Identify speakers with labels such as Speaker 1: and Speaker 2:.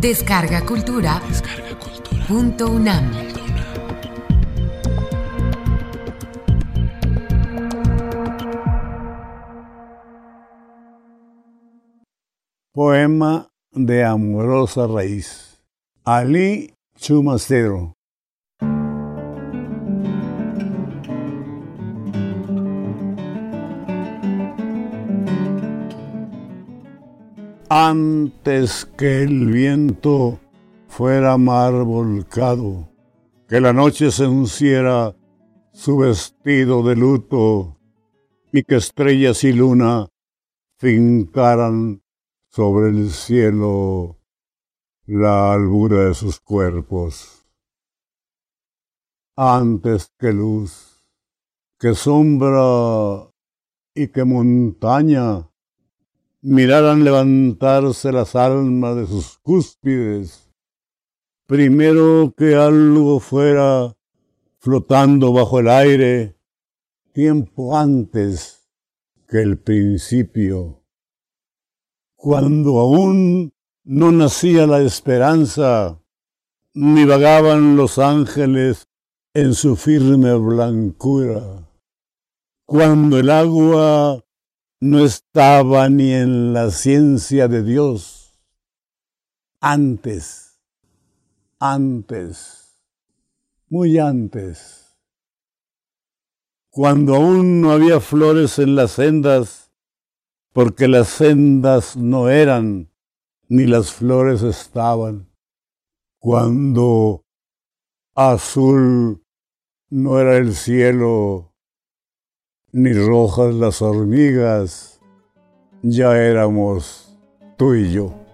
Speaker 1: Descarga Cultura.
Speaker 2: Descarga Cultura.
Speaker 1: Punto UNAM.
Speaker 3: Poema de amorosa raíz. Ali Chumacero. Antes que el viento fuera mar volcado, que la noche se unciera su vestido de luto y que estrellas y luna fincaran sobre el cielo la albura de sus cuerpos. Antes que luz, que sombra y que montaña miraran levantarse las almas de sus cúspides, primero que algo fuera flotando bajo el aire, tiempo antes que el principio, cuando aún no nacía la esperanza, ni vagaban los ángeles en su firme blancura, cuando el agua no estaba ni en la ciencia de Dios. Antes, antes, muy antes, cuando aún no había flores en las sendas, porque las sendas no eran, ni las flores estaban, cuando azul no era el cielo, ni rojas las hormigas, ya éramos tú y yo.